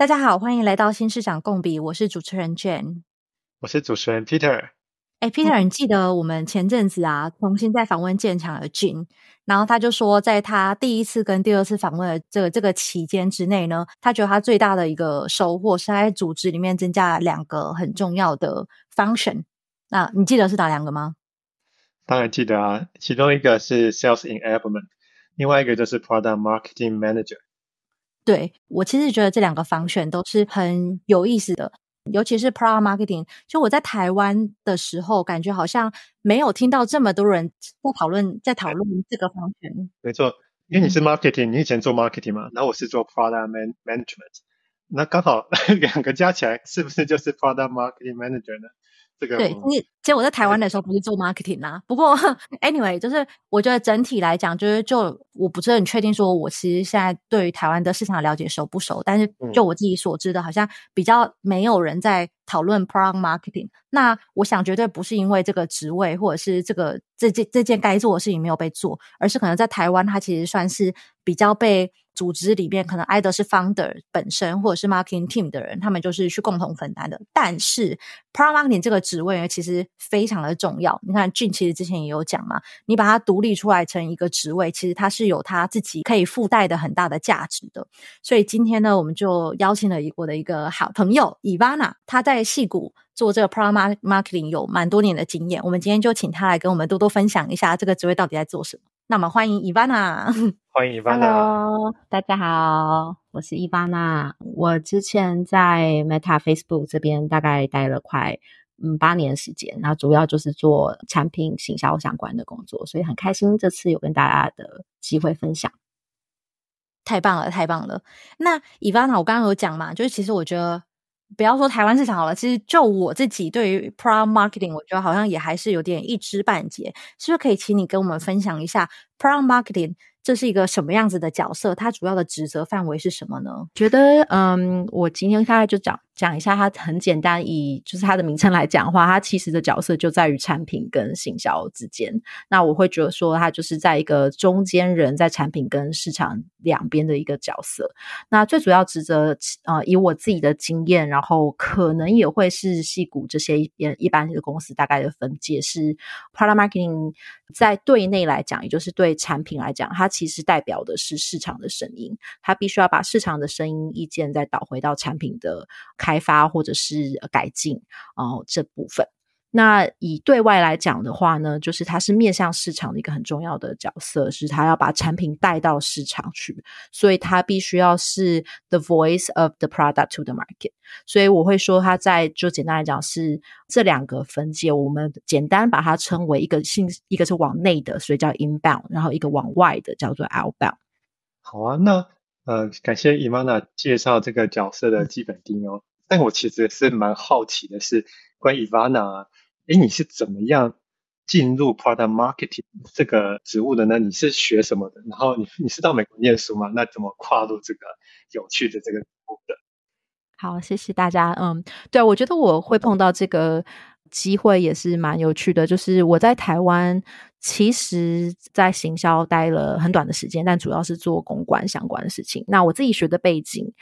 大家好，欢迎来到新市长共笔，我是主持人 Jane，我是主持人 Peter。哎，Peter，你记得我们前阵子啊，重新在访问建强的 Jane，然后他就说，在他第一次跟第二次访问的这个这个期间之内呢，他觉得他最大的一个收获是在组织里面增加了两个很重要的 function。那你记得是哪两个吗？当然记得啊，其中一个是 Sales Enablement，另外一个就是 Product Marketing Manager。对我其实觉得这两个方选都是很有意思的，尤其是 p r o d marketing。就我在台湾的时候，感觉好像没有听到这么多人在讨论在讨论这个方选。没错，因为你是 marketing，你以前做 marketing 嘛，然后我是做 product man management，那刚好 两个加起来是不是就是 product marketing manager 呢？这个对，你其实我在台湾的时候不是做 marketing 啊，不过 anyway，就是我觉得整体来讲，就是就我不是很确定说，我其实现在对于台湾的市场了解熟不熟，但是就我自己所知的，好像比较没有人在讨论 product marketing。那我想绝对不是因为这个职位或者是这个这件这件该做的事情没有被做，而是可能在台湾它其实算是比较被。组织里面可能挨的是 founder 本身或者是 marketing team 的人，他们就是去共同分担的。但是 product marketing 这个职位呢，其实非常的重要。你看俊其实之前也有讲嘛，你把它独立出来成一个职位，其实它是有它自己可以附带的很大的价值的。所以今天呢，我们就邀请了我的一个好朋友 Ivana，她在戏谷做这个 product marketing 有蛮多年的经验。我们今天就请她来跟我们多多分享一下这个职位到底在做什么。那么欢迎 Ivana，欢迎 Ivana。Hello，大家好，我是 Ivana。我之前在 Meta Facebook 这边大概待了快嗯八年时间，然后主要就是做产品行销相关的工作，所以很开心这次有跟大家的机会分享。太棒了，太棒了。那 Ivana，我刚刚有讲嘛，就是其实我觉得。不要说台湾市场好了，其实就我自己对于 product marketing，我觉得好像也还是有点一知半解。是不是可以请你跟我们分享一下 product marketing？这是一个什么样子的角色？它主要的职责范围是什么呢？觉得，嗯，我今天大概就讲讲一下，它很简单，以就是它的名称来讲的话，它其实的角色就在于产品跟行销之间。那我会觉得说，它就是在一个中间人，在产品跟市场两边的一个角色。那最主要职责，呃，以我自己的经验，然后可能也会是矽谷这些一一般的公司大概的分界是 product marketing，在对内来讲，也就是对产品来讲，它其实代表的是市场的声音，它必须要把市场的声音意见再导回到产品的开发或者是改进哦这部分。那以对外来讲的话呢，就是它是面向市场的一个很重要的角色，是它要把产品带到市场去，所以它必须要是 the voice of the product to the market。所以我会说，它在就简单来讲是这两个分界，我们简单把它称为一个信，一个是往内的，所以叫 inbound，然后一个往外的叫做 outbound。好啊，那呃，感谢 Ivana 介绍这个角色的基本定义哦。但我其实是蛮好奇的是，关于 Ivana。哎，你是怎么样进入 product marketing 这个职务的呢？你是学什么的？然后你你是到美国念书吗？那怎么跨入这个有趣的这个职务的？好，谢谢大家。嗯，对，我觉得我会碰到这个机会也是蛮有趣的。就是我在台湾，其实在行销待了很短的时间，但主要是做公关相关的事情。那我自己学的背景，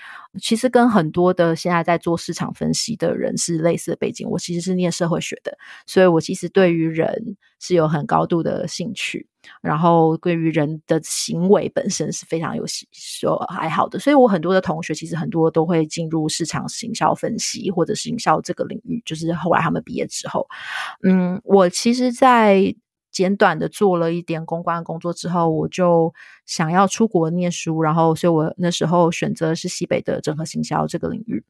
其实跟很多的现在在做市场分析的人是类似的背景。我其实是念社会学的，所以我其实对于人是有很高度的兴趣，然后对于人的行为本身是非常有说爱好的。所以我很多的同学其实很多都会进入市场行销分析或者行销这个领域。就是后来他们毕业之后，嗯，我其实，在简短的做了一点公关工作之后，我就想要出国念书，然后，所以我那时候选择是西北的整合行销这个领域。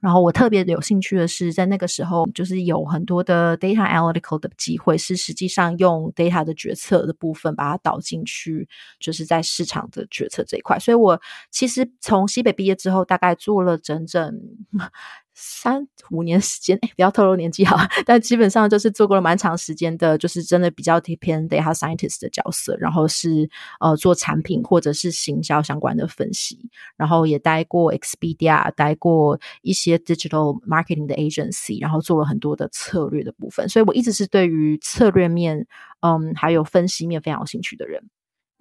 然后我特别有兴趣的是，在那个时候，就是有很多的 data analytical 的机会，是实际上用 data 的决策的部分把它导进去，就是在市场的决策这一块。所以我其实从西北毕业之后，大概做了整整。三五年时间，哎，不要透露年纪哈，但基本上就是做过了蛮长时间的，就是真的比较偏 data scientist 的角色，然后是呃做产品或者是行销相关的分析，然后也待过 Expedia，待过一些 digital marketing 的 agency，然后做了很多的策略的部分，所以我一直是对于策略面，嗯，还有分析面非常有兴趣的人。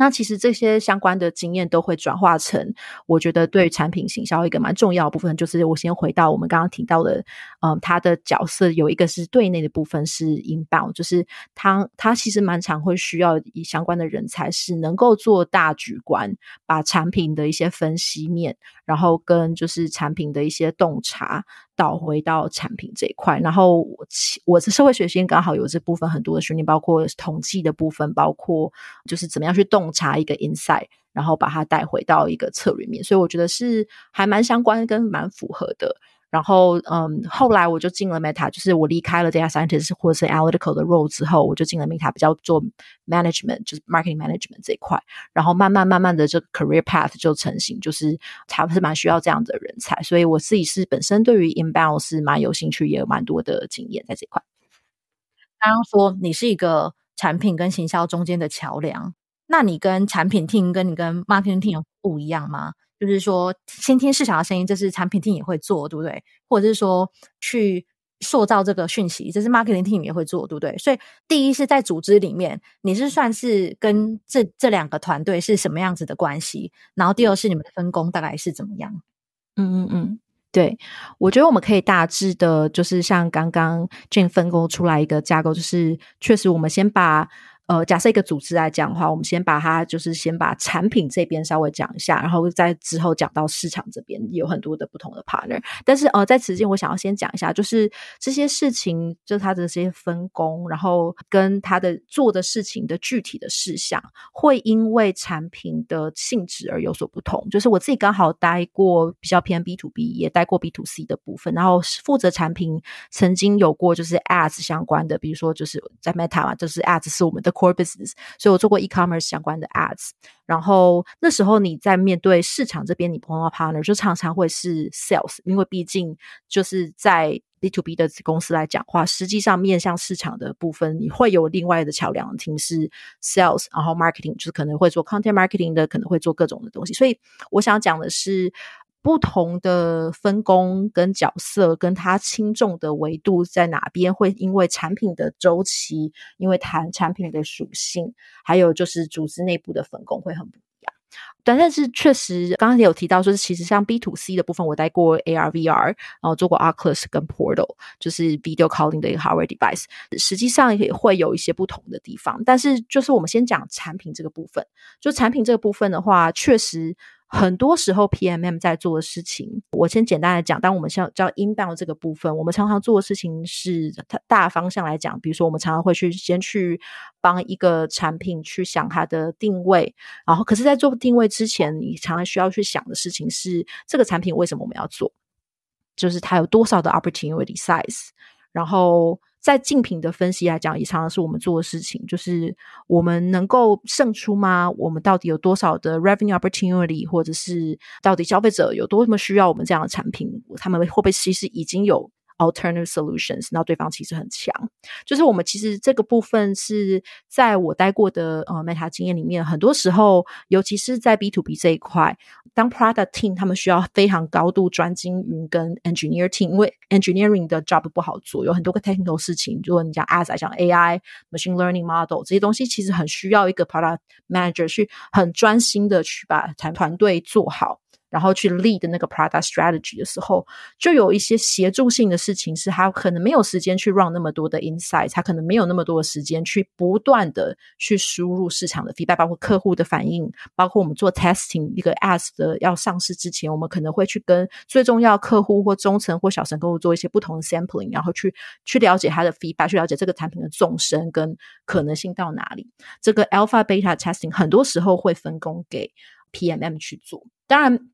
那其实这些相关的经验都会转化成，我觉得对产品行销一个蛮重要的部分，就是我先回到我们刚刚提到的，嗯，他的角色有一个是对内的部分是 INBAU，就是他他其实蛮常会需要以相关的人才，是能够做大局观，把产品的一些分析面，然后跟就是产品的一些洞察导回到产品这一块。然后我我的社会学习刚好有这部分很多的训练，包括统计的部分，包括就是怎么样去洞察一个 insight，然后把它带回到一个策略面。所以我觉得是还蛮相关跟蛮符合的。然后，嗯，后来我就进了 Meta，就是我离开了 data scientist 或者是 analytical 的 role 之后，我就进了 Meta，比较做 management，就是 marketing management 这一块。然后慢慢慢慢的，这个 career path 就成型，就是他是蛮需要这样的人才。所以我自己是本身对于 inbound 是蛮有兴趣，也有蛮多的经验在这一块。刚刚说你是一个产品跟行销中间的桥梁，那你跟产品 team 跟你跟 marketing team 不一样吗？就是说，先听市场的声音，这是产品 team 也会做，对不对？或者是说，去塑造这个讯息，这是 marketing team 也会做，对不对？所以，第一是在组织里面，你是算是跟这这两个团队是什么样子的关系？然后，第二是你们的分工大概是怎么样？嗯嗯嗯，对，我觉得我们可以大致的，就是像刚刚 Jane 分工出来一个架构，就是确实我们先把。呃，假设一个组织来讲的话，我们先把它就是先把产品这边稍微讲一下，然后再之后讲到市场这边有很多的不同的 partner。但是呃，在此之前我想要先讲一下，就是这些事情，就它的这些分工，然后跟它的做的事情的具体的事项，会因为产品的性质而有所不同。就是我自己刚好待过比较偏 B to B，也待过 B to C 的部分，然后负责产品曾经有过就是 Ads 相关的，比如说就是在 Meta 嘛，就是 Ads 是我们的。Core business，所以我做过 e-commerce 相关的 ads，然后那时候你在面对市场这边，你碰到 partner 就常常会是 sales，因为毕竟就是在 B to B 的公司来讲话，实际上面向市场的部分，你会有另外的桥梁，team 是 sales，然后 marketing 就是可能会做 content marketing 的，可能会做各种的东西，所以我想讲的是。不同的分工跟角色，跟它轻重的维度在哪边，会因为产品的周期，因为谈产品的属性，还有就是组织内部的分工会很不一样。但但是确实，刚刚也有提到说，其实像 B to C 的部分，我带过 AR VR，然后做过 Oculus 跟 Portal，就是 video calling 的一个 hardware device，实际上也会有一些不同的地方。但是就是我们先讲产品这个部分，就产品这个部分的话，确实。很多时候，PMM 在做的事情，我先简单的讲。当我们像叫 inbound 这个部分，我们常常做的事情是，它大方向来讲，比如说我们常常会去先去帮一个产品去想它的定位，然后可是，在做定位之前，你常常需要去想的事情是，这个产品为什么我们要做，就是它有多少的 opportunity size，然后。在竞品的分析来讲，也常常是我们做的事情，就是我们能够胜出吗？我们到底有多少的 revenue opportunity，或者是到底消费者有多么需要我们这样的产品？他们会不会其实已经有？Alternative solutions，那对方其实很强。就是我们其实这个部分是在我待过的呃 Meta 经验里面，很多时候，尤其是在 B to B 这一块，当 Product Team 他们需要非常高度专精于跟 Engineer Team，因为 Engineering 的 job 不好做，有很多个 technical 事情。如果你讲 As 像 AI、Machine Learning Model 这些东西，其实很需要一个 Product Manager 去很专心的去把团团队做好。然后去 lead 那个 product strategy 的时候，就有一些协助性的事情，是他可能没有时间去 run 那么多的 insight，他可能没有那么多的时间去不断的去输入市场的 feedback，包括客户的反应，包括我们做 testing 一个 ads 的要上市之前，我们可能会去跟最重要客户或中层或小层客户做一些不同的 sampling，然后去去了解他的 feedback，去了解这个产品的纵深跟可能性到哪里。这个 alpha beta testing 很多时候会分工给 PMM 去做，当然。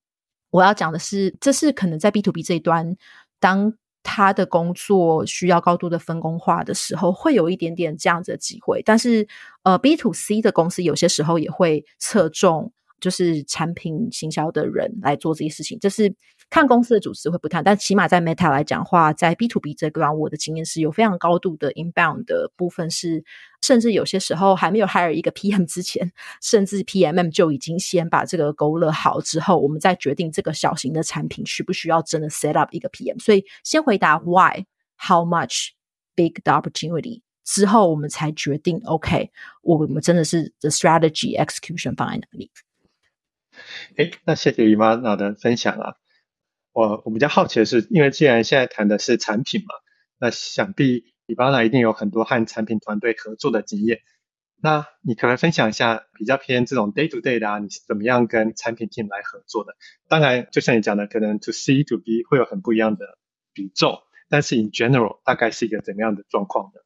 我要讲的是，这是可能在 B to B 这一端，当他的工作需要高度的分工化的时候，会有一点点这样子的机会。但是，呃，B to C 的公司有些时候也会侧重，就是产品行销的人来做这些事情。这是看公司的组织会不太，但起码在 Meta 来讲话，在 B to B 这个，我的经验是有非常高度的 inbound 的部分是。甚至有些时候还没有 hire 一个 PM 之前，甚至 PMM 就已经先把这个勾勒好之后，我们再决定这个小型的产品需不需要真的 set up 一个 PM。所以先回答 why，how much big the opportunity，之后，我们才决定 OK，我们真的是 the strategy execution 放在哪里。哎，那谢谢 Ivana 的分享啊。我我比较好奇的是，因为既然现在谈的是产品嘛，那想必 Ivana 一定有很多和产品团队合作的经验。那你可能分享一下比较偏这种 day to day 的啊，你是怎么样跟产品 team 来合作的？当然，就像你讲的，可能 to C to B 会有很不一样的比重，但是 in general 大概是一个怎么样的状况的？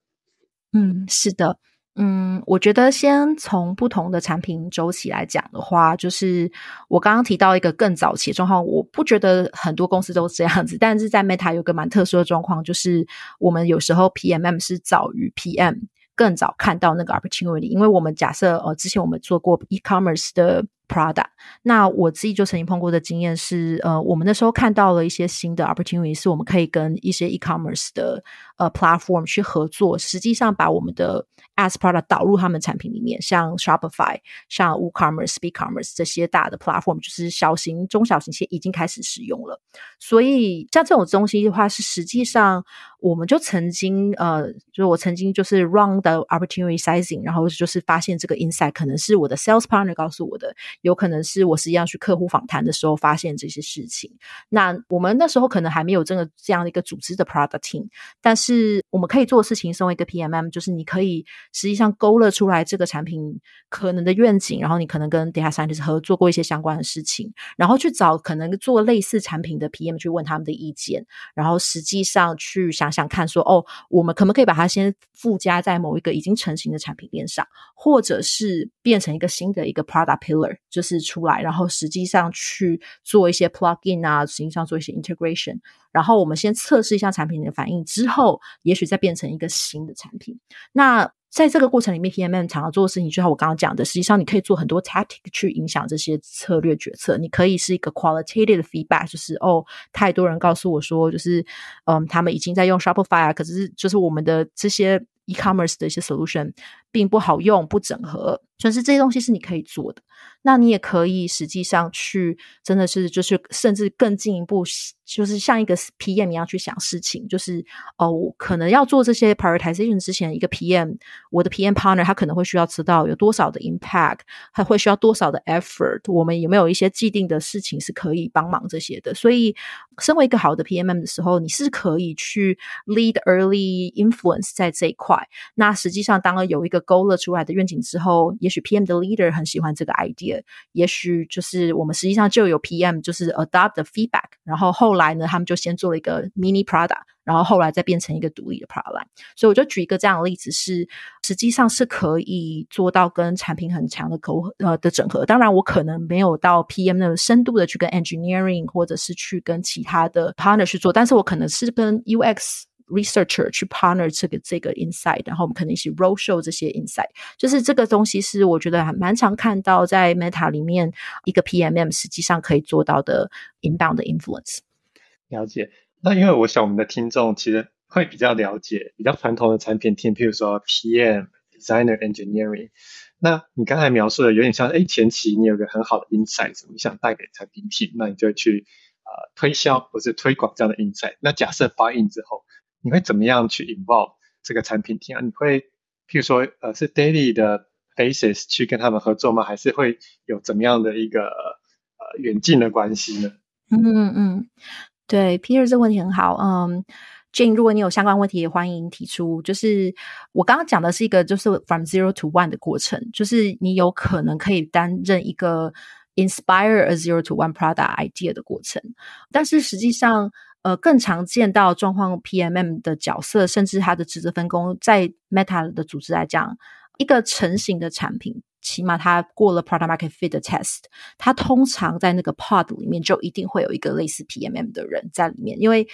嗯，是的。嗯，我觉得先从不同的产品周期来讲的话，就是我刚刚提到一个更早期的状况，我不觉得很多公司都是这样子，但是在 Meta 有个蛮特殊的状况，就是我们有时候 PMM 是早于 PM，更早看到那个 opportunity，因为我们假设呃，之前我们做过 e-commerce 的。Product，那我自己就曾经碰过的经验是，呃，我们那时候看到了一些新的 opportunity，是我们可以跟一些 e-commerce 的呃 platform 去合作，实际上把我们的 as product 导入他们产品里面，像 Shopify、像 WooCommerce、BigCommerce 这些大的 platform，就是小型、中小型企业已经开始使用了。所以像这种东西的话，是实际上我们就曾经呃，就是我曾经就是 run the opportunity sizing，然后就是发现这个 insight 可能是我的 sales partner 告诉我的。有可能是是我实际上去客户访谈的时候发现这些事情。那我们那时候可能还没有这个这样的一个组织的 product team，但是我们可以做的事情，身为一个 PMM，就是你可以实际上勾勒出来这个产品可能的愿景，然后你可能跟 data scientist 合作过一些相关的事情，然后去找可能做类似产品的 PM 去问他们的意见，然后实际上去想想看说，哦，我们可不可以把它先附加在某一个已经成型的产品链上，或者是变成一个新的一个 product pillar。就是出来，然后实际上去做一些 plugin 啊，实际上做一些 integration，然后我们先测试一下产品的反应，之后也许再变成一个新的产品。那在这个过程里面，PMM 常常做的事情，就像我刚刚讲的，实际上你可以做很多 tactic 去影响这些策略决策。你可以是一个 qualitative feedback，就是哦，太多人告诉我说，就是嗯，他们已经在用 Shopify 啊，可是就是我们的这些 e-commerce 的一些 solution 并不好用，不整合。就是这些东西是你可以做的，那你也可以实际上去，真的是就是甚至更进一步，就是像一个 PM 一样去想事情，就是哦，可能要做这些 prioritization 之前，一个 PM，我的 PM partner 他可能会需要知道有多少的 impact，还会需要多少的 effort，我们有没有一些既定的事情是可以帮忙这些的。所以，身为一个好的 PMM 的时候，你是可以去 lead early influence 在这一块。那实际上，当然有一个勾勒出来的愿景之后，也许 PM 的 leader 很喜欢这个 idea，也许就是我们实际上就有 PM 就是 adopt the feedback，然后后来呢，他们就先做了一个 mini product，然后后来再变成一个独立的 product。所以我就举一个这样的例子是，实际上是可以做到跟产品很强的沟呃的整合。当然，我可能没有到 PM 那个深度的去跟 engineering 或者是去跟其他的 partner 去做，但是我可能是跟 UX。Researcher 去 partner 这个这个 insight，然后我们可能一起 roadshow 这些 insight，就是这个东西是我觉得还蛮常看到在 Meta 里面一个 PMM 实际上可以做到的 inbound 的 influence。了解，那因为我想我们的听众其实会比较了解比较传统的产品 team，譬如说 PM、designer、engineering。那你刚才描述的有点像，哎，前期你有个很好的 insight，你想带给产品 team，那你就去呃推销或是推广这样的 insight。那假设 buy in 之后。你会怎么样去 involve 这个产品 team 啊？你会，譬如说，呃，是 daily 的 basis 去跟他们合作吗？还是会有怎么样的一个呃远近的关系呢？嗯嗯，对，Peter 这个问题很好。嗯，Jane，如果你有相关问题，也欢迎提出。就是我刚刚讲的是一个就是 from zero to one 的过程，就是你有可能可以担任一个 inspire a zero to one product idea 的过程，但是实际上。呃，更常见到状况 PMM 的角色，甚至他的职责分工，在 Meta 的组织来讲，一个成型的产品，起码它过了 Product Market Fit 的 Test，它通常在那个 Pod 里面就一定会有一个类似 PMM 的人在里面，因为。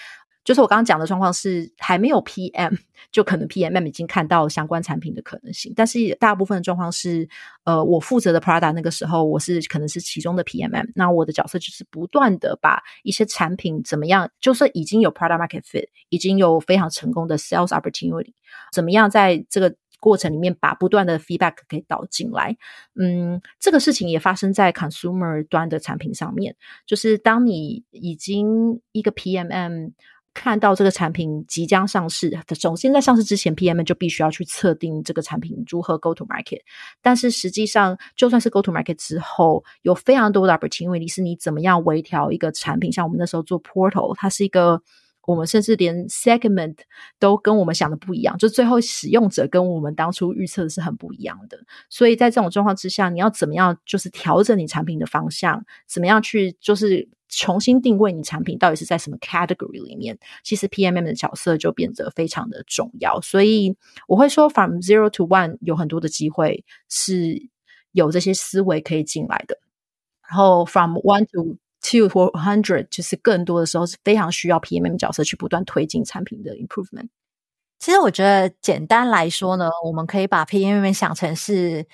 就是我刚刚讲的状况是，还没有 PM，就可能 PMM 已经看到相关产品的可能性。但是大部分的状况是，呃，我负责的 Product 那个时候，我是可能是其中的 PMM。那我的角色就是不断的把一些产品怎么样，就是已经有 Product Market Fit，已经有非常成功的 Sales Opportunity，怎么样在这个过程里面把不断的 Feedback 给导进来。嗯，这个事情也发生在 Consumer 端的产品上面，就是当你已经一个 PMM。看到这个产品即将上市，首先在上市之前，PM 就必须要去测定这个产品如何 go to market。但是实际上，就算是 go to market 之后，有非常多的 opportunity 是你怎么样微调一个产品。像我们那时候做 Portal，它是一个。我们甚至连 segment 都跟我们想的不一样，就最后使用者跟我们当初预测的是很不一样的。所以在这种状况之下，你要怎么样就是调整你产品的方向，怎么样去就是重新定位你产品到底是在什么 category 里面，其实 PMM 的角色就变得非常的重要。所以我会说，from zero to one 有很多的机会是有这些思维可以进来的，然后 from one to Two four hundred，就是更多的时候是非常需要 PMM 角色去不断推进产品的 improvement。其实我觉得简单来说呢，我们可以把 PMM 想成是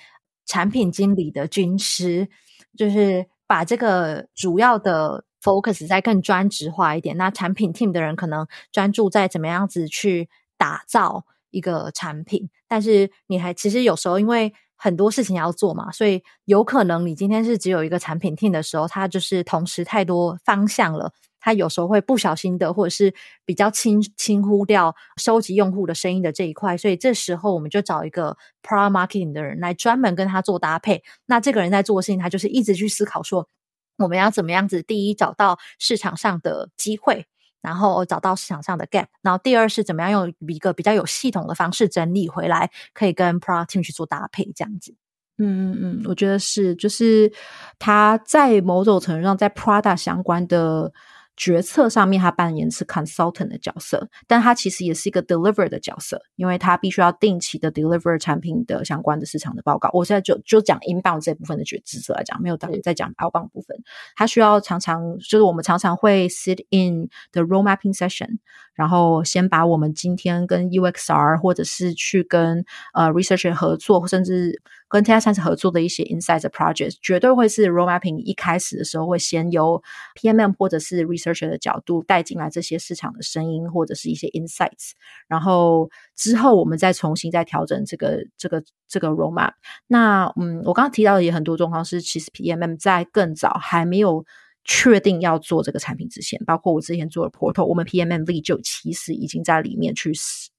产品经理的军师，就是把这个主要的 focus 再更专职化一点。那产品 team 的人可能专注在怎么样子去打造一个产品，但是你还其实有时候因为。很多事情要做嘛，所以有可能你今天是只有一个产品 team 的时候，它就是同时太多方向了，它有时候会不小心的，或者是比较轻轻忽掉收集用户的声音的这一块，所以这时候我们就找一个 pro marketing 的人来专门跟他做搭配。那这个人在做的事情，他就是一直去思考说，我们要怎么样子，第一找到市场上的机会。然后找到市场上的 gap，然后第二是怎么样用一个比较有系统的方式整理回来，可以跟 product team 去做搭配，这样子。嗯嗯嗯，我觉得是，就是他在某种程度上在 prada 相关的。决策上面，他扮演是 consultant 的角色，但他其实也是一个 deliver 的角色，因为他必须要定期的 deliver 产品的相关的市场的报告。我现在就就讲 inbound 这部分的决职责来讲，没有在在讲 outbound 部分。他需要常常就是我们常常会 sit in the role mapping session，然后先把我们今天跟 UXR 或者是去跟呃 researcher 合作，甚至跟 TSS 合作的一些 insights project，绝对会是 role mapping 一开始的时候会先由 PMM 或者是 researcher 的角度带进来这些市场的声音或者是一些 insights，然后之后我们再重新再调整这个这个这个 role map。那嗯，我刚刚提到的也很多状况是，其实 PMM 在更早还没有确定要做这个产品之前，包括我之前做的 portal，我们 PMM lead 就其实已经在里面去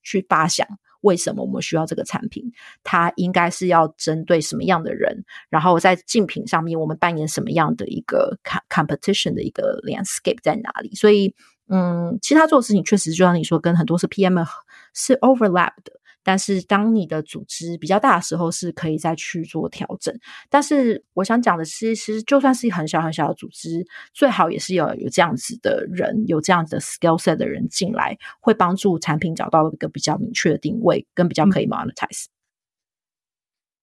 去发想。为什么我们需要这个产品？它应该是要针对什么样的人？然后在竞品上面，我们扮演什么样的一个 competition 的一个 landscape 在哪里？所以，嗯，其他做的事情确实就像你说，跟很多是 PM 是 overlap 的。但是，当你的组织比较大的时候，是可以再去做调整。但是，我想讲的是，其实就算是很小很小的组织，最好也是有有这样子的人，有这样子的 skill set 的人进来，会帮助产品找到一个比较明确的定位，跟比较可以 monetize。嗯，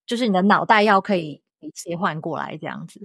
就是你的脑袋要可以切换过来这样子。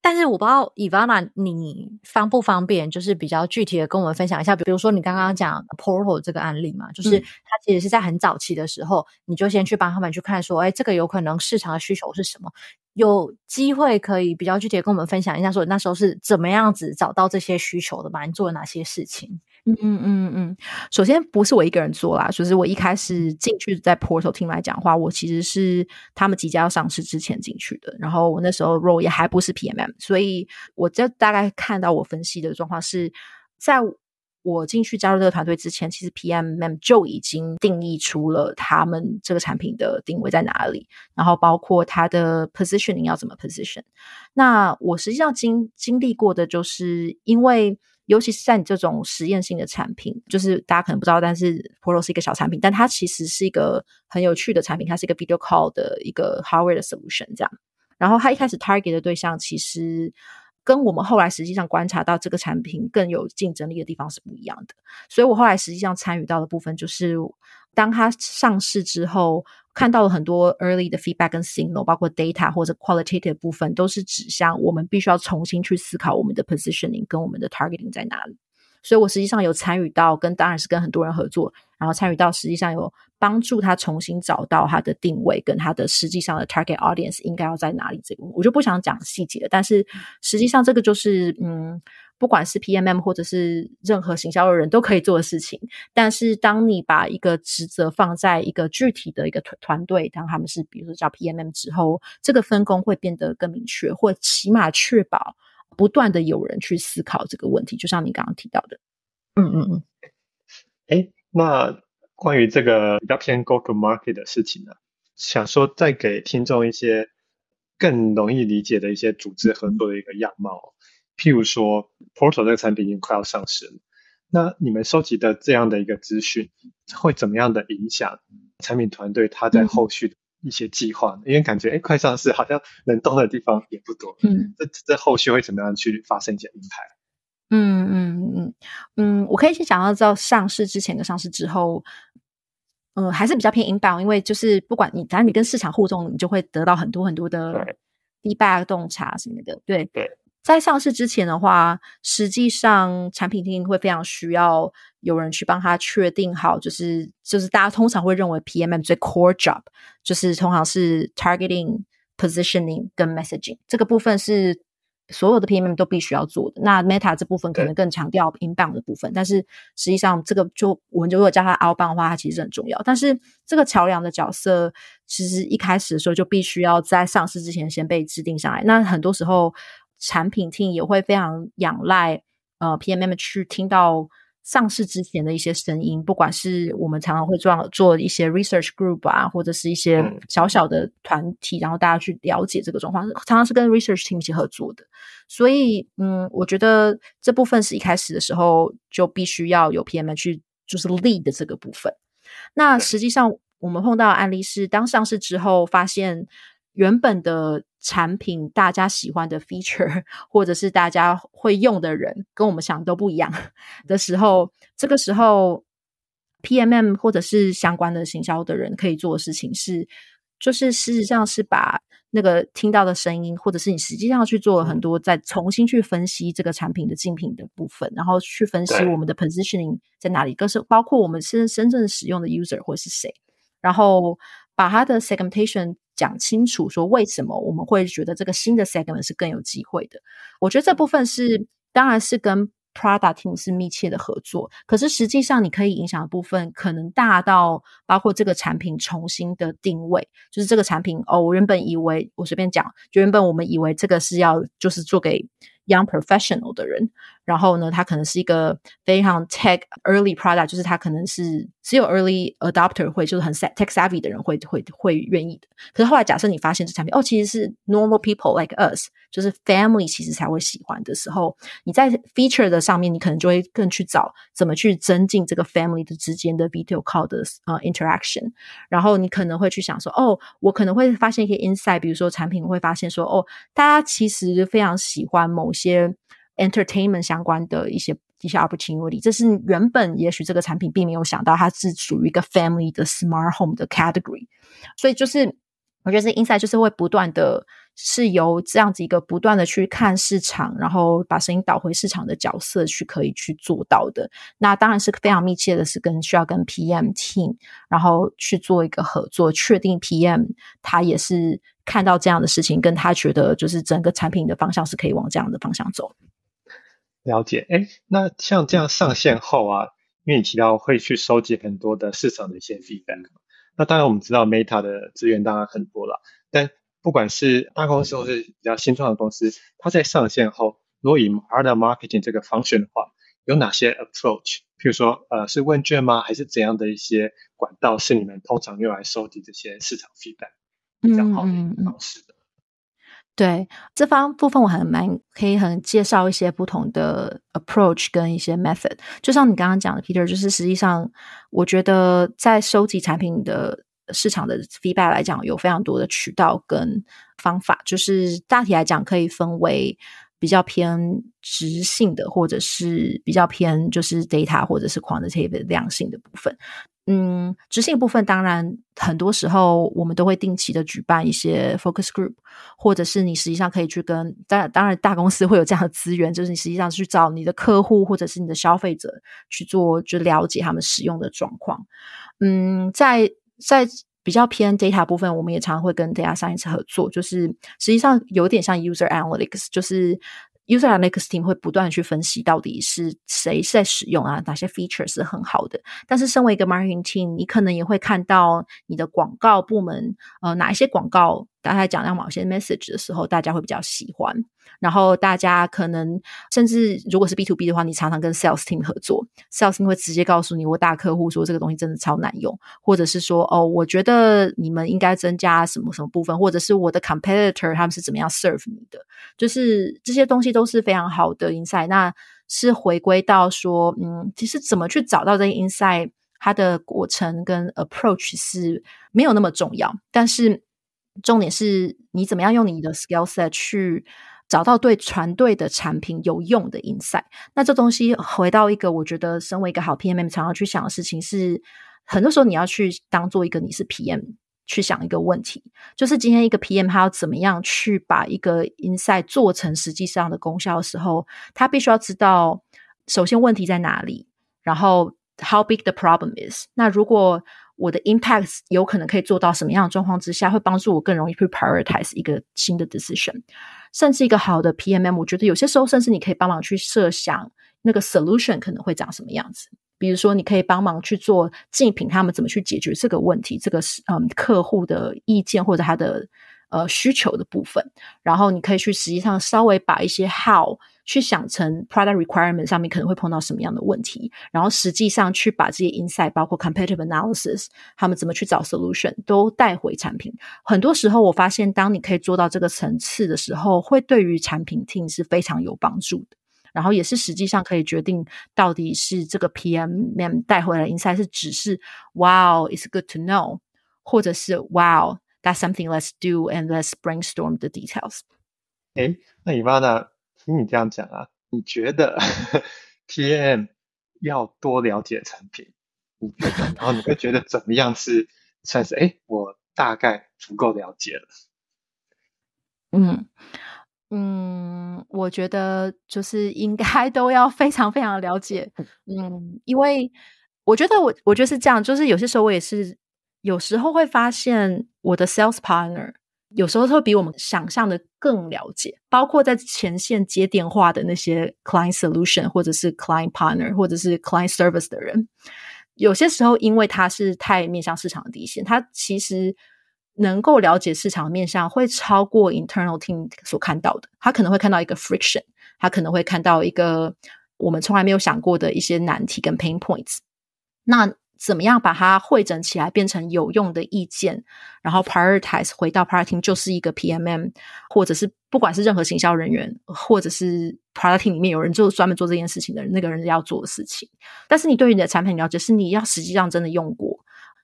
但是我不知道 Ivana 你方不方便，就是比较具体的跟我们分享一下，比如说你刚刚讲 Portal 这个案例嘛，就是它其实是在很早期的时候，你就先去帮他们去看说，哎，这个有可能市场的需求是什么？有机会可以比较具体的跟我们分享一下，说那时候是怎么样子找到这些需求的吧？你做了哪些事情？嗯嗯嗯嗯，首先不是我一个人做啦，就是我一开始进去在 Portal Team 来讲话，我其实是他们即将要上市之前进去的，然后我那时候 role 也还不是 PMM，所以我就大概看到我分析的状况是在我进去加入这个团队之前，其实 PMM 就已经定义出了他们这个产品的定位在哪里，然后包括它的 positioning 要怎么 position。那我实际上经经历过的就是因为。尤其是在你这种实验性的产品，就是大家可能不知道，但是 Pro 是一个小产品，但它其实是一个很有趣的产品，它是一个 video call 的一个 hardware 的 solution 这样。然后它一开始 target 的对象，其实跟我们后来实际上观察到这个产品更有竞争力的地方是不一样的。所以我后来实际上参与到的部分，就是当它上市之后。看到了很多 early 的 feedback 跟 signal，包括 data 或者 qualitative 部分，都是指向我们必须要重新去思考我们的 positioning 跟我们的 targeting 在哪里。所以我实际上有参与到，跟当然是跟很多人合作，然后参与到实际上有帮助他重新找到他的定位跟他的实际上的 target audience 应该要在哪里。这个我就不想讲细节了，但是实际上这个就是嗯。不管是 PMM 或者是任何行销的人都可以做的事情，但是当你把一个职责放在一个具体的一个团团队，当他们是比如说叫 PMM 之后，这个分工会变得更明确，或起码确保不断的有人去思考这个问题。就像你刚刚提到的，嗯嗯嗯，哎，那关于这个比较偏 go to market 的事情呢，想说再给听众一些更容易理解的一些组织合作的一个样貌。譬如说，Portal 这个产品已经快要上市了，那你们收集的这样的一个资讯，会怎么样的影响产品团队他在后续的一些计划？嗯、因为感觉哎，快上市，好像能动的地方也不多。嗯，这这后续会怎么样去发生一些 impact？嗯嗯嗯嗯，我可以先讲到到上市之前跟上市之后，嗯、呃，还是比较偏 inbound，因为就是不管你，反正你跟市场互动，你就会得到很多很多的 feedback 洞察什么的。对对。在上市之前的话，实际上产品经理会非常需要有人去帮他确定好，就是就是大家通常会认为 PMM 最 core job 就是通常是 targeting、positioning 跟 messaging 这个部分是所有的 PMM 都必须要做的。那 Meta 这部分可能更强调 inbound 的部分，但是实际上这个就我们就如果叫它 outbound 的话，它其实很重要。但是这个桥梁的角色，其实一开始的时候就必须要在上市之前先被制定下来。那很多时候。产品 team 也会非常仰赖呃 PMM 去听到上市之前的一些声音，不管是我们常常会做做一些 research group 啊，或者是一些小小的团体，然后大家去了解这个状况，常常是跟 research team 一起合作的。所以，嗯，我觉得这部分是一开始的时候就必须要有 PMM 去就是 lead 的这个部分。那实际上我们碰到的案例是，当上市之后发现原本的。产品大家喜欢的 feature，或者是大家会用的人，跟我们想的都不一样的时候，这个时候 PMM 或者是相关的行销的人可以做的事情是，就是事实上是把那个听到的声音，或者是你实际上去做了很多，再重新去分析这个产品的竞品的部分，然后去分析我们的 positioning 在哪里，更是包括我们是真正使用的 user 或是谁，然后把它的 segmentation。讲清楚说为什么我们会觉得这个新的 segment 是更有机会的。我觉得这部分是当然是跟 product team 是密切的合作，可是实际上你可以影响的部分可能大到包括这个产品重新的定位，就是这个产品哦，我原本以为我随便讲，就原本我们以为这个是要就是做给。Young professional 的人，然后呢，他可能是一个非常 tech early product，就是他可能是只有 early adopter 会，就是很 tech savvy 的人会会会愿意的。可是后来假设你发现这产品哦，其实是 normal people like us，就是 family 其实才会喜欢的时候，你在 feature 的上面，你可能就会更去找怎么去增进这个 family 的之间的 video call 的呃 interaction。然后你可能会去想说，哦，我可能会发现一些 insight，比如说产品会发现说，哦，大家其实非常喜欢某些。Entertainment 相关的一些一些 opportunity，这是原本也许这个产品并没有想到，它是属于一个 family 的 smart home 的 category，所以就是我觉得这 insight 就是会不断的，是由这样子一个不断的去看市场，然后把声音导回市场的角色去可以去做到的。那当然是非常密切的，是跟需要跟 PM team，然后去做一个合作，确定 PM 他也是。看到这样的事情，跟他觉得就是整个产品的方向是可以往这样的方向走。了解，哎，那像这样上线后啊，因为你提到会去收集很多的市场的一些 feedback，那当然我们知道 Meta 的资源当然很多了，但不管是大公司或是比较新创的公司，它在上线后，如果以 Product Marketing 这个 function 的话，有哪些 approach？譬如说，呃，是问卷吗？还是怎样的一些管道是你们通常用来收集这些市场 feedback？比较好的方式的，对这方部分我还蛮可以很介绍一些不同的 approach 跟一些 method。就像你刚刚讲的，Peter，就是实际上我觉得在收集产品的市场的 feedback 来讲，有非常多的渠道跟方法。就是大体来讲，可以分为比较偏质性的，或者是比较偏就是 data 或者是 quantitative 量性的部分。嗯，执行部分当然很多时候我们都会定期的举办一些 focus group，或者是你实际上可以去跟当然当然大公司会有这样的资源，就是你实际上去找你的客户或者是你的消费者去做，就了解他们使用的状况。嗯，在在比较偏 data 部分，我们也常常会跟 data science 合作，就是实际上有点像 user analytics，就是。User Analytics team 会不断去分析到底是谁在使用啊，哪些 feature 是很好的。但是身为一个 marketing team，你可能也会看到你的广告部门，呃，哪一些广告大家讲到某些 message 的时候，大家会比较喜欢。然后大家可能甚至如果是 B to B 的话，你常常跟 sales team 合作，sales team 会直接告诉你，我大客户说这个东西真的超难用，或者是说哦，我觉得你们应该增加什么什么部分，或者是我的 competitor 他们是怎么样 serve 你的，就是这些东西都是非常好的 insight。那是回归到说，嗯，其实怎么去找到这些 insight，它的过程跟 approach 是没有那么重要，但是重点是你怎么样用你的 skill set 去。找到对团队的产品有用的 insight，那这东西回到一个我觉得身为一个好 PMM 常要去想的事情是，很多时候你要去当做一个你是 PM 去想一个问题，就是今天一个 PM 他要怎么样去把一个 insight 做成实际上的功效的时候，他必须要知道首先问题在哪里，然后 how big the problem is。那如果我的 impacts 有可能可以做到什么样的状况之下，会帮助我更容易去 prioritize 一个新的 decision，甚至一个好的 PMM，我觉得有些时候甚至你可以帮忙去设想那个 solution 可能会长什么样子。比如说，你可以帮忙去做竞品，他们怎么去解决这个问题，这个是嗯客户的意见或者他的呃需求的部分，然后你可以去实际上稍微把一些 how。去想成 product requirement 上面可能会碰到什么样的问题，然后实际上去把这些 insight，包括 competitive analysis，他们怎么去找 solution，都带回产品。很多时候，我发现当你可以做到这个层次的时候，会对于产品 team 是非常有帮助的。然后也是实际上可以决定到底是这个 PMM 带回来的 insight 是只是 Wow, it's good to know，或者是 Wow, that's something let's do and let's brainstorm the details。诶，那 Ivana。听你这样讲啊，你觉得 TM 要多了解产品，你觉得？然后你会觉得怎么样是算是哎，我大概足够了解了。嗯嗯，我觉得就是应该 都要非常非常了解。嗯，因为我觉得我我觉得是这样，就是有些时候我也是有时候会发现我的 sales partner。有时候会比我们想象的更了解，包括在前线接电话的那些 client solution 或者是 client partner 或者是 client service 的人，有些时候因为他是太面向市场的第一线，他其实能够了解市场的面向会超过 internal team 所看到的。他可能会看到一个 friction，他可能会看到一个我们从来没有想过的一些难题跟 pain points。那怎么样把它汇整起来，变成有用的意见，然后 prioritize 回到 product team 就是一个 PMM，或者是不管是任何行销人员，或者是 product team 里面有人就专门做这件事情的人，那个人要做的事情。但是你对于你的产品了解，是你要实际上真的用过，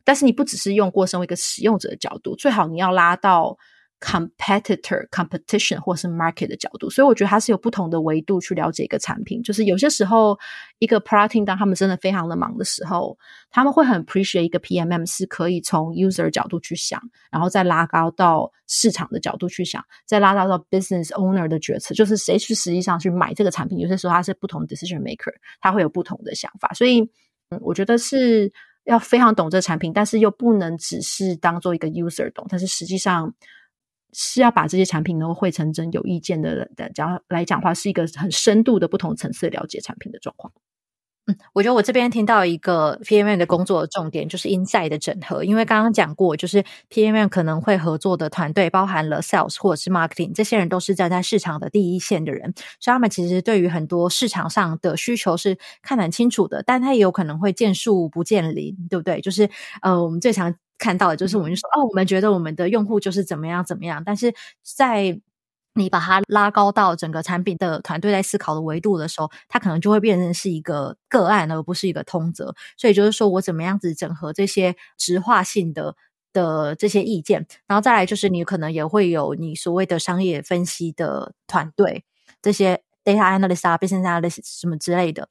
但是你不只是用过，身为一个使用者的角度，最好你要拉到。Competitor competition 或是 market 的角度，所以我觉得它是有不同的维度去了解一个产品。就是有些时候，一个 product team 当他们真的非常的忙的时候，他们会很 appreciate 一个 PMM 是可以从 user 角度去想，然后再拉高到市场的角度去想，再拉高到 business owner 的决策，就是谁去实际上去买这个产品。有些时候他是不同 decision maker，他会有不同的想法。所以，嗯，我觉得是要非常懂这个产品，但是又不能只是当做一个 user 懂，但是实际上。是要把这些产品能够汇成真有意见的人的讲来讲话，是一个很深度的不同层次了解产品的状况。嗯，我觉得我这边听到一个 PMM 的工作的重点就是 inside 的整合，因为刚刚讲过，就是 PMM 可能会合作的团队包含了 sales 或者是 marketing，这些人都是站在市场的第一线的人，所以他们其实对于很多市场上的需求是看得很清楚的，但他也有可能会见树不见林，对不对？就是呃，我们最常。看到的就是，我们就说哦，我们觉得我们的用户就是怎么样怎么样，但是在你把它拉高到整个产品的团队在思考的维度的时候，它可能就会变成是一个个案，而不是一个通则。所以就是说我怎么样子整合这些直化性的的这些意见，然后再来就是你可能也会有你所谓的商业分析的团队，这些 data analyst 啊、business analyst 什么之类的。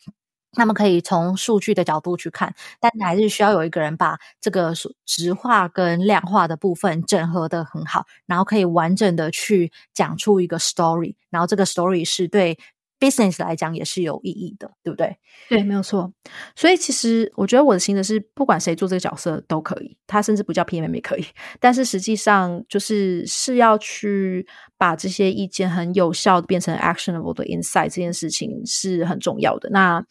他们可以从数据的角度去看，但还是需要有一个人把这个直化跟量化的部分整合得很好，然后可以完整的去讲出一个 story，然后这个 story 是对 business 来讲也是有意义的，对不对？对，没有错。所以其实我觉得我的心得是，不管谁做这个角色都可以，他甚至不叫 PMM 也可以，但是实际上就是是要去把这些意见很有效的变成 actionable 的 insight，这件事情是很重要的。那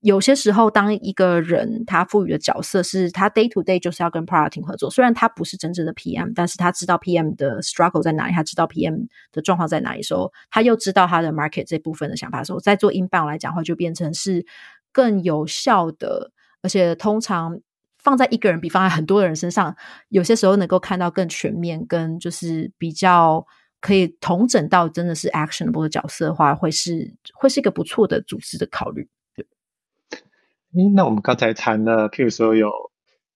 有些时候，当一个人他赋予的角色是他 day to day 就是要跟 Prating 合作，虽然他不是真正的 PM，但是他知道 PM 的 struggle 在哪里，他知道 PM 的状况在哪里时候，他又知道他的 market 这部分的想法的时候，在做 inbound 来讲的话，就变成是更有效的，而且通常放在一个人比放在很多的人身上，有些时候能够看到更全面，跟就是比较可以统整到真的是 actionable 的角色的话，会是会是一个不错的组织的考虑。诶，那我们刚才谈了，譬如说有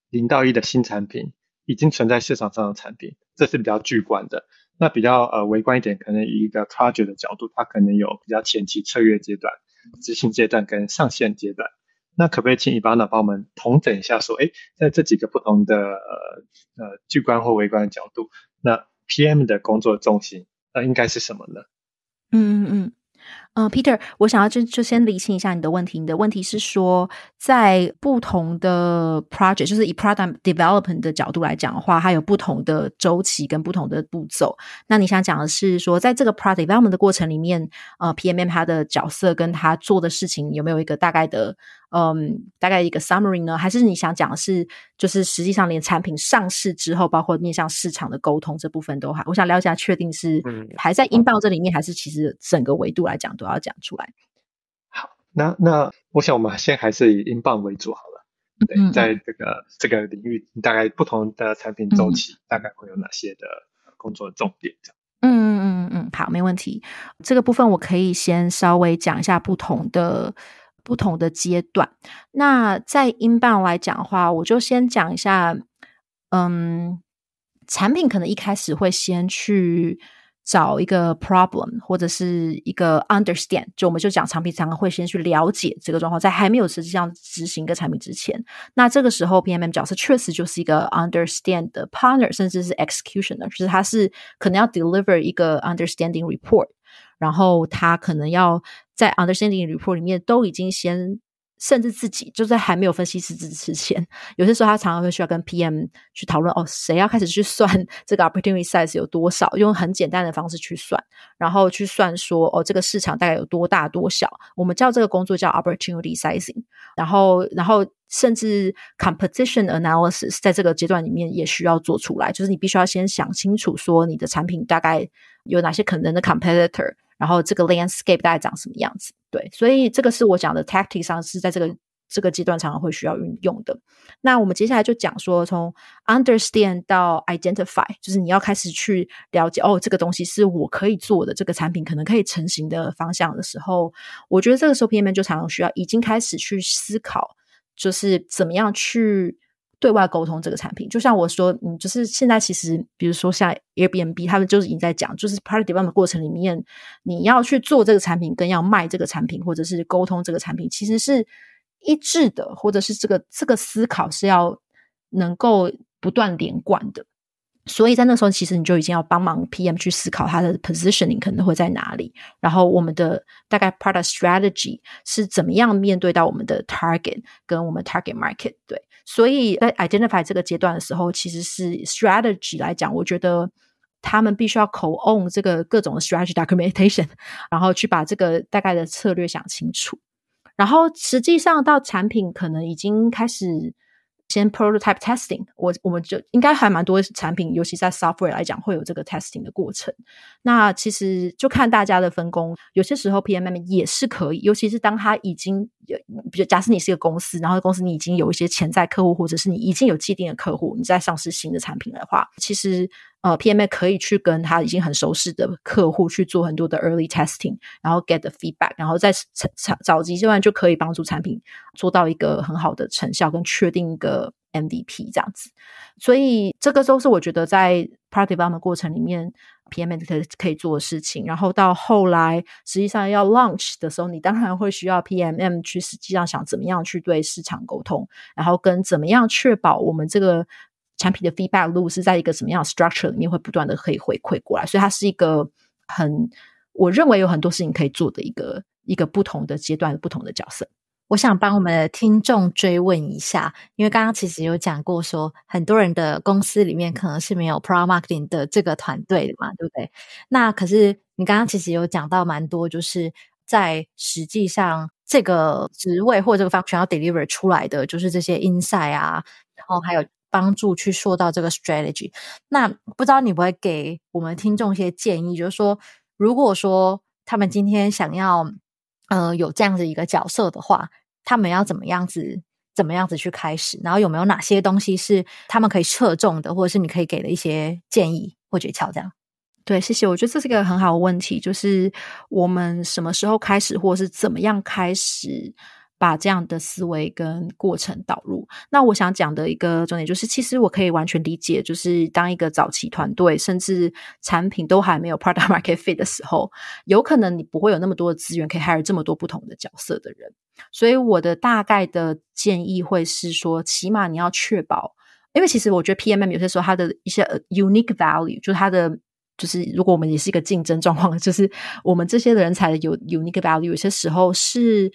零到一的新产品，已经存在市场上的产品，这是比较巨观的。那比较呃微观一点，可能以一个 project 的角度，它可能有比较前期策略阶段、执行阶段跟上线阶段。那可不可以请 Ivana 帮我们统整一下，说，诶，在这几个不同的呃呃巨观或微观的角度，那 PM 的工作重心，那应该是什么呢？嗯嗯嗯。嗯、uh,，Peter，我想要就就先理清一下你的问题。你的问题是说，在不同的 project，就是以 product development 的角度来讲的话，它有不同的周期跟不同的步骤。那你想讲的是说，在这个 product development 的过程里面，呃，PMM 它的角色跟他做的事情有没有一个大概的？嗯，大概一个 summary 呢？还是你想讲的是，就是实际上连产品上市之后，包括面向市场的沟通这部分都还，我想了解下，确定是还在 inbound 这里面，还是其实整个维度来讲都要讲出来？好，那那我想我们先还是以 inbound 为主好了。对，嗯、在这个这个领域，大概不同的产品周期，大概会有哪些的工作重点？这样。嗯嗯嗯嗯，好，没问题。这个部分我可以先稍微讲一下不同的。不同的阶段，那在 inbound 来讲的话，我就先讲一下，嗯，产品可能一开始会先去找一个 problem 或者是一个 understand，就我们就讲产品常常会先去了解这个状况，在还没有实际上执行一个产品之前，那这个时候 PMM 角色确实就是一个 understand 的 partner，甚至是 executioner，就是他是可能要 deliver 一个 understanding report。然后他可能要在 understanding report 里面都已经先，甚至自己就在还没有分析师之前，有些时候他常常会需要跟 PM 去讨论哦，谁要开始去算 这个 opportunity size 有多少，用很简单的方式去算，然后去算说哦，这个市场大概有多大多小，我们叫这个工作叫 opportunity sizing，然后然后甚至 competition analysis 在这个阶段里面也需要做出来，就是你必须要先想清楚说你的产品大概有哪些可能的 competitor。然后这个 landscape 大概长什么样子？对，所以这个是我讲的 tactic 上是在这个这个阶段常常会需要运用的。那我们接下来就讲说，从 understand 到 identify，就是你要开始去了解哦，这个东西是我可以做的，这个产品可能可以成型的方向的时候，我觉得这个时候 PM 就常常需要已经开始去思考，就是怎么样去。对外沟通这个产品，就像我说，嗯，就是现在其实，比如说像 Airbnb，他们就是已经在讲，就是 product development 过程里面，你要去做这个产品，跟要卖这个产品，或者是沟通这个产品，其实是一致的，或者是这个这个思考是要能够不断连贯的。所以在那时候，其实你就已经要帮忙 PM 去思考它的 positioning 可能会在哪里，然后我们的大概 product strategy 是怎么样面对到我们的 target 跟我们 target market，对。所以在 identify 这个阶段的时候，其实是 strategy 来讲，我觉得他们必须要 co-own 这个各种的 strategy documentation，然后去把这个大概的策略想清楚。然后实际上到产品可能已经开始先 prototype testing，我我们就应该还蛮多产品，尤其在 software 来讲会有这个 testing 的过程。那其实就看大家的分工，有些时候 PMM 也是可以，尤其是当他已经。比如，假设你是一个公司，然后公司你已经有一些潜在客户，或者是你已经有既定的客户，你在上市新的产品的话，其实呃，PMM 可以去跟他已经很熟识的客户去做很多的 early testing，然后 get the feedback，然后在早早期阶段就可以帮助产品做到一个很好的成效，跟确定一个 MVP 这样子。所以这个都是我觉得在 product development 过程里面。PM 可可以做的事情，然后到后来实际上要 launch 的时候，你当然会需要 PMM 去实际上想怎么样去对市场沟通，然后跟怎么样确保我们这个产品的 feedback loop 是在一个什么样的 structure 里面会不断的可以回馈过来，所以它是一个很我认为有很多事情可以做的一个一个不同的阶段不同的角色。我想帮我们的听众追问一下，因为刚刚其实有讲过说，很多人的公司里面可能是没有 pro Marketing 的这个团队的嘛，对不对？那可是你刚刚其实有讲到蛮多，就是在实际上这个职位或这个 function 要 deliver 出来的，就是这些 insight 啊，然后还有帮助去说到这个 strategy。那不知道你不会给我们听众一些建议，就是说，如果说他们今天想要呃有这样子一个角色的话，他们要怎么样子，怎么样子去开始？然后有没有哪些东西是他们可以侧重的，或者是你可以给的一些建议或诀窍？这样。对，谢谢。我觉得这是一个很好的问题，就是我们什么时候开始，或者是怎么样开始把这样的思维跟过程导入。那我想讲的一个重点就是，其实我可以完全理解，就是当一个早期团队甚至产品都还没有 product market fit 的时候，有可能你不会有那么多的资源可以 hire 这么多不同的角色的人。所以我的大概的建议会是说，起码你要确保，因为其实我觉得 PMM 有些时候它的一些 unique value，就是它的。就是如果我们也是一个竞争状况，就是我们这些人才的有 unique value，有些时候是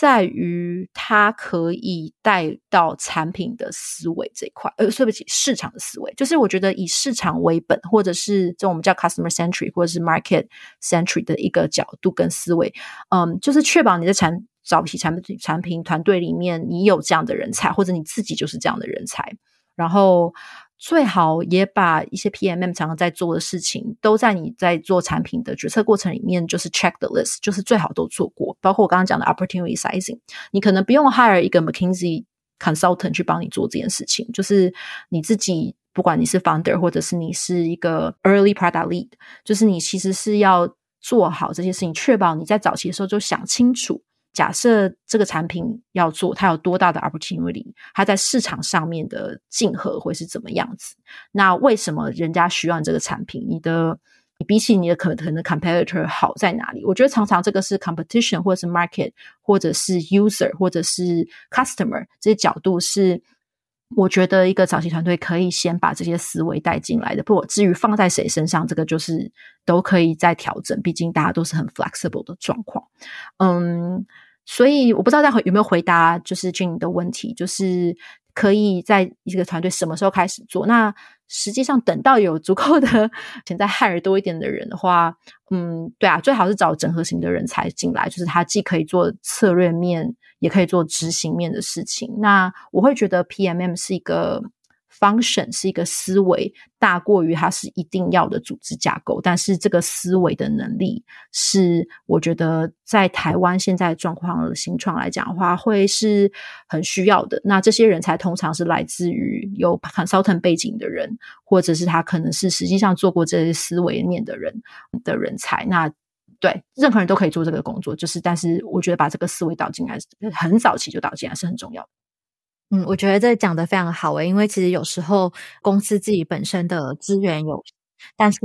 在于它可以带到产品的思维这一块，呃，对不起，市场的思维，就是我觉得以市场为本，或者是这种我们叫 customer centric 或者是 market centric 的一个角度跟思维，嗯，就是确保你的产早期产品产品团队里面你有这样的人才，或者你自己就是这样的人才，然后。最好也把一些 PMM 常常在做的事情，都在你在做产品的决策过程里面，就是 check the list，就是最好都做过。包括我刚刚讲的 opportunity sizing，你可能不用 hire 一个 McKinsey consultant 去帮你做这件事情，就是你自己，不管你是 founder 或者是你是一个 early product lead，就是你其实是要做好这些事情，确保你在早期的时候就想清楚。假设这个产品要做，它有多大的 opportunity，它在市场上面的竞合会是怎么样子？那为什么人家需要你这个产品？你的你比起你的可能的 competitor 好在哪里？我觉得常常这个是 competition，或者是 market，或者是 user，或者是 customer 这些角度是。我觉得一个早期团队可以先把这些思维带进来的，不，至于放在谁身上，这个就是都可以再调整。毕竟大家都是很 flexible 的状况，嗯，所以我不知道大家有没有回答，就是 Gin 的问题，就是可以在一个团队什么时候开始做？那。实际上，等到有足够的潜在 hire 多一点的人的话，嗯，对啊，最好是找整合型的人才进来，就是他既可以做策略面，也可以做执行面的事情。那我会觉得 PMM 是一个。Function 是一个思维大过于它是一定要的组织架构，但是这个思维的能力是我觉得在台湾现在状况的新创来讲的话，会是很需要的。那这些人才通常是来自于有 consultant 背景的人，或者是他可能是实际上做过这些思维面的人的人才。那对任何人都可以做这个工作，就是但是我觉得把这个思维导进来，很早期就导进来是很重要的。嗯，我觉得这讲的非常好诶，因为其实有时候公司自己本身的资源有，但是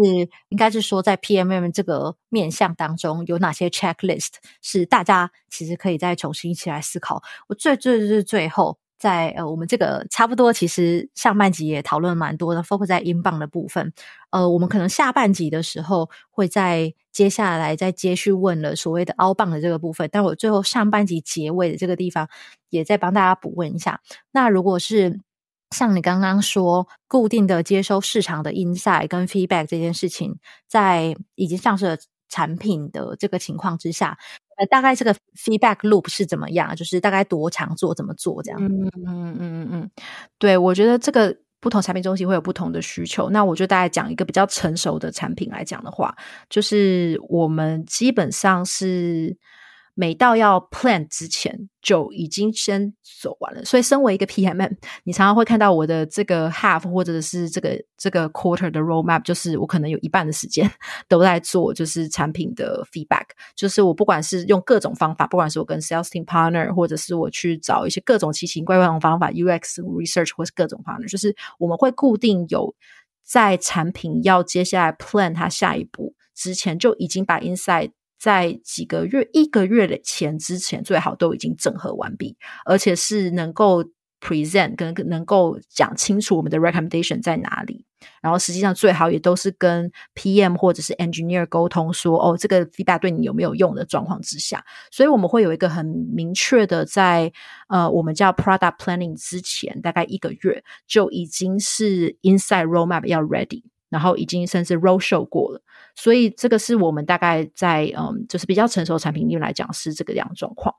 应该是说在 PMM 这个面向当中，有哪些 checklist 是大家其实可以再重新一起来思考。我最最最最后。在呃，我们这个差不多，其实上半集也讨论蛮多的，focus 在英镑的部分。呃，我们可能下半集的时候会在接下来再接续问了所谓的 outbound 的这个部分，但我最后上半集结尾的这个地方也再帮大家补问一下。那如果是像你刚刚说，固定的接收市场的 insight 跟 feedback 这件事情，在已经上市的产品的这个情况之下。呃，大概这个 feedback loop 是怎么样？就是大概多长做，怎么做这样？嗯嗯嗯嗯嗯，对，我觉得这个不同产品中心会有不同的需求。那我就大概讲一个比较成熟的产品来讲的话，就是我们基本上是。每到要 plan 之前就已经先走完了，所以身为一个 PMM，你常常会看到我的这个 half 或者是这个这个 quarter 的 roadmap，就是我可能有一半的时间 都在做，就是产品的 feedback，就是我不管是用各种方法，不管是我跟 sales team partner，或者是我去找一些各种奇奇怪怪的方法，UX research 或是各种 partner，就是我们会固定有在产品要接下来 plan 它下一步之前就已经把 inside。在几个月、一个月的前之前，最好都已经整合完毕，而且是能够 present 跟能够讲清楚我们的 recommendation 在哪里。然后实际上最好也都是跟 PM 或者是 engineer 沟通说，哦，这个 feedback 对你有没有用的状况之下，所以我们会有一个很明确的在，呃我们叫 product planning 之前，大概一个月就已经是 inside roadmap 要 ready。然后已经甚至 roadshow 过了。所以这个是我们大概在嗯，就是比较成熟产品里面来讲是这个样状况。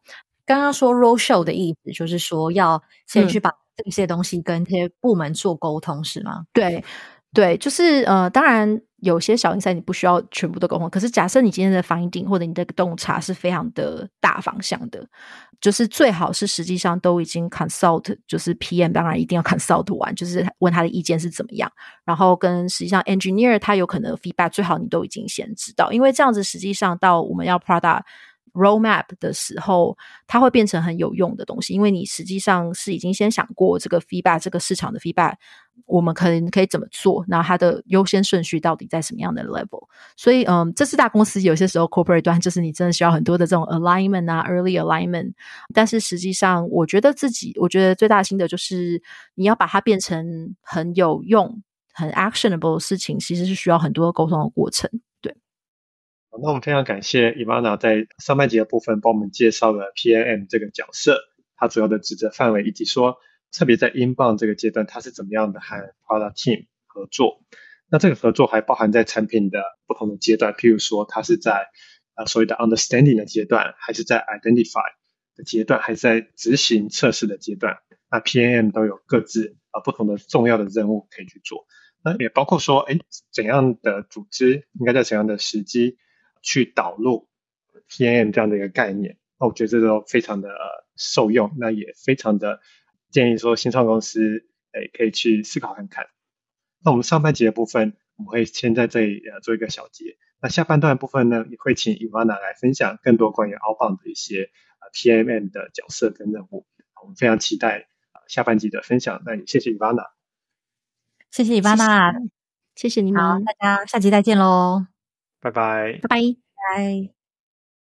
刚刚说 roll show 的意思就是说要先去把这些东西跟这些部门做沟通，是吗？对。对，就是呃，当然有些小 insight 你不需要全部都沟通。可是假设你今天的 finding 或者你的洞察是非常的大方向的，就是最好是实际上都已经 consult，就是 PM 当然一定要 consult 完，就是问他的意见是怎么样。然后跟实际上 engineer 他有可能 feedback，最好你都已经先知道，因为这样子实际上到我们要 product roadmap 的时候，它会变成很有用的东西，因为你实际上是已经先想过这个 feedback，这个市场的 feedback。我们可能可以怎么做？那它的优先顺序到底在什么样的 level？所以，嗯，这是大公司有些时候 corporate 端就是你真的需要很多的这种 alignment 啊，early alignment。但是实际上，我觉得自己，我觉得最大的心得就是你要把它变成很有用、很 actionable 的事情，其实是需要很多沟通的过程。那我们非常感谢 Ivana 在上半集的部分帮我们介绍了 PMM 这个角色，它主要的职责范围以及说。特别在 inbound 这个阶段，它是怎么样的和 product team 合作？那这个合作还包含在产品的不同的阶段，譬如说它是在呃所谓的 understanding 的阶段，还是在 identify 的阶段，还是在执行测试的阶段？那 PMM 都有各自啊不同的重要的任务可以去做。那也包括说，哎，怎样的组织应该在怎样的时机去导入 PMM 这样的一个概念？那我觉得这都非常的受用，那也非常的。建议说，新创公司诶可以去思考看看。那我们上半集的部分，我们会先在这里呃做一个小结。那下半段的部分呢，也会请 Ivana 来分享更多关于 Outbound 的一些呃 PMM 的角色跟任务。我们非常期待下半集的分享。那也谢谢 Ivana，谢谢 Ivana，谢谢你们，好，大家下集再见喽，拜拜，拜拜，拜。